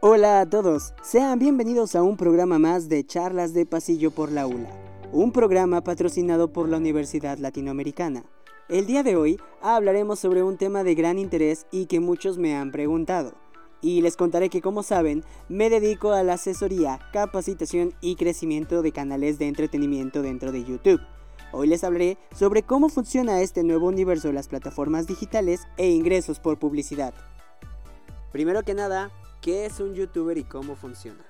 Hola a todos, sean bienvenidos a un programa más de Charlas de Pasillo por la ULA, un programa patrocinado por la Universidad Latinoamericana. El día de hoy hablaremos sobre un tema de gran interés y que muchos me han preguntado. Y les contaré que como saben, me dedico a la asesoría, capacitación y crecimiento de canales de entretenimiento dentro de YouTube. Hoy les hablaré sobre cómo funciona este nuevo universo de las plataformas digitales e ingresos por publicidad. Primero que nada, ¿Qué es un youtuber y cómo funciona?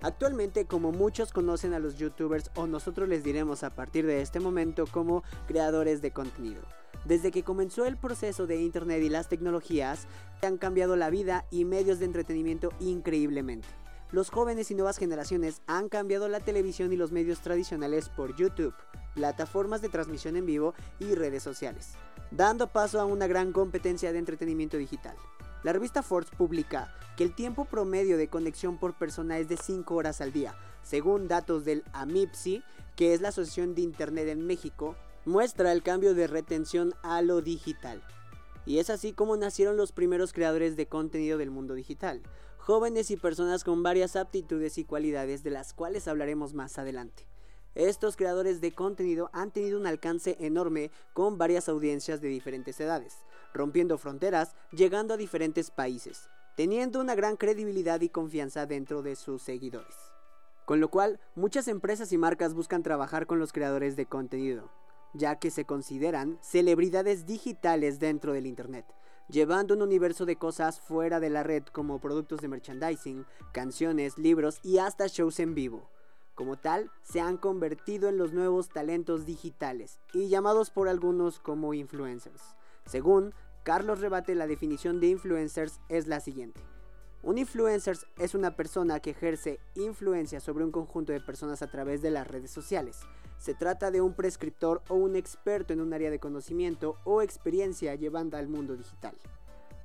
Actualmente, como muchos conocen a los youtubers o nosotros les diremos a partir de este momento como creadores de contenido. Desde que comenzó el proceso de Internet y las tecnologías, han cambiado la vida y medios de entretenimiento increíblemente. Los jóvenes y nuevas generaciones han cambiado la televisión y los medios tradicionales por YouTube, plataformas de transmisión en vivo y redes sociales, dando paso a una gran competencia de entretenimiento digital. La revista Forbes publica que el tiempo promedio de conexión por persona es de 5 horas al día. Según datos del AMIPSI, que es la Asociación de Internet en México, muestra el cambio de retención a lo digital. Y es así como nacieron los primeros creadores de contenido del mundo digital, jóvenes y personas con varias aptitudes y cualidades de las cuales hablaremos más adelante. Estos creadores de contenido han tenido un alcance enorme con varias audiencias de diferentes edades rompiendo fronteras, llegando a diferentes países, teniendo una gran credibilidad y confianza dentro de sus seguidores. Con lo cual, muchas empresas y marcas buscan trabajar con los creadores de contenido, ya que se consideran celebridades digitales dentro del Internet, llevando un universo de cosas fuera de la red como productos de merchandising, canciones, libros y hasta shows en vivo. Como tal, se han convertido en los nuevos talentos digitales y llamados por algunos como influencers. Según Carlos Rebate, la definición de influencers es la siguiente. Un influencer es una persona que ejerce influencia sobre un conjunto de personas a través de las redes sociales. Se trata de un prescriptor o un experto en un área de conocimiento o experiencia llevando al mundo digital.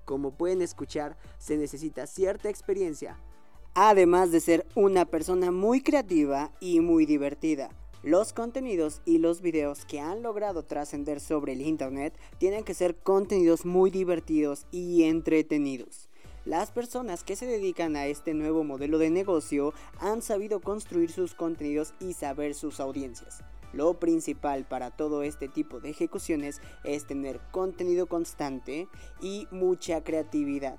Como pueden escuchar, se necesita cierta experiencia, además de ser una persona muy creativa y muy divertida. Los contenidos y los videos que han logrado trascender sobre el Internet tienen que ser contenidos muy divertidos y entretenidos. Las personas que se dedican a este nuevo modelo de negocio han sabido construir sus contenidos y saber sus audiencias. Lo principal para todo este tipo de ejecuciones es tener contenido constante y mucha creatividad,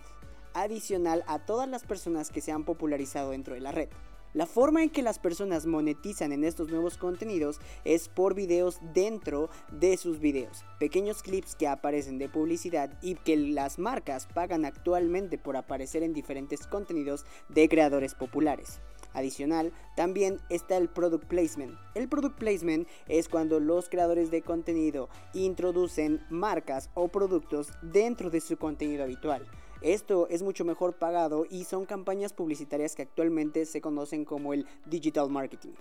adicional a todas las personas que se han popularizado dentro de la red. La forma en que las personas monetizan en estos nuevos contenidos es por videos dentro de sus videos, pequeños clips que aparecen de publicidad y que las marcas pagan actualmente por aparecer en diferentes contenidos de creadores populares. Adicional, también está el product placement. El product placement es cuando los creadores de contenido introducen marcas o productos dentro de su contenido habitual. Esto es mucho mejor pagado y son campañas publicitarias que actualmente se conocen como el digital marketing.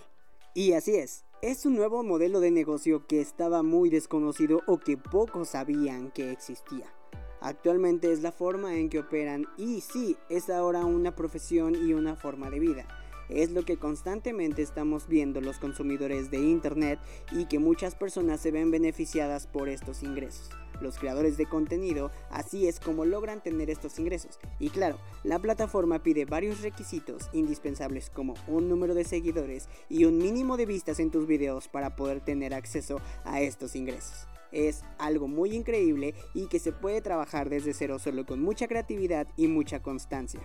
Y así es, es un nuevo modelo de negocio que estaba muy desconocido o que pocos sabían que existía. Actualmente es la forma en que operan y sí, es ahora una profesión y una forma de vida. Es lo que constantemente estamos viendo los consumidores de Internet y que muchas personas se ven beneficiadas por estos ingresos los creadores de contenido, así es como logran tener estos ingresos. Y claro, la plataforma pide varios requisitos indispensables como un número de seguidores y un mínimo de vistas en tus videos para poder tener acceso a estos ingresos. Es algo muy increíble y que se puede trabajar desde cero solo con mucha creatividad y mucha constancia.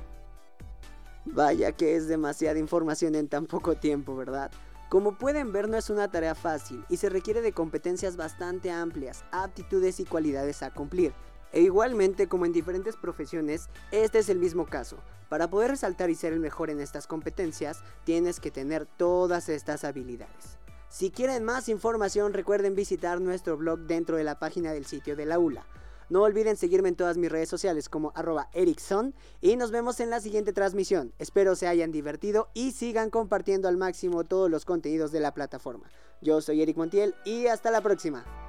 Vaya que es demasiada información en tan poco tiempo, ¿verdad? Como pueden ver no es una tarea fácil y se requiere de competencias bastante amplias, aptitudes y cualidades a cumplir. E igualmente como en diferentes profesiones, este es el mismo caso. Para poder resaltar y ser el mejor en estas competencias, tienes que tener todas estas habilidades. Si quieren más información recuerden visitar nuestro blog dentro de la página del sitio de la ULA no olviden seguirme en todas mis redes sociales como arroba Erickson y nos vemos en la siguiente transmisión. Espero se hayan divertido y sigan compartiendo al máximo todos los contenidos de la plataforma. Yo soy Eric Montiel y hasta la próxima.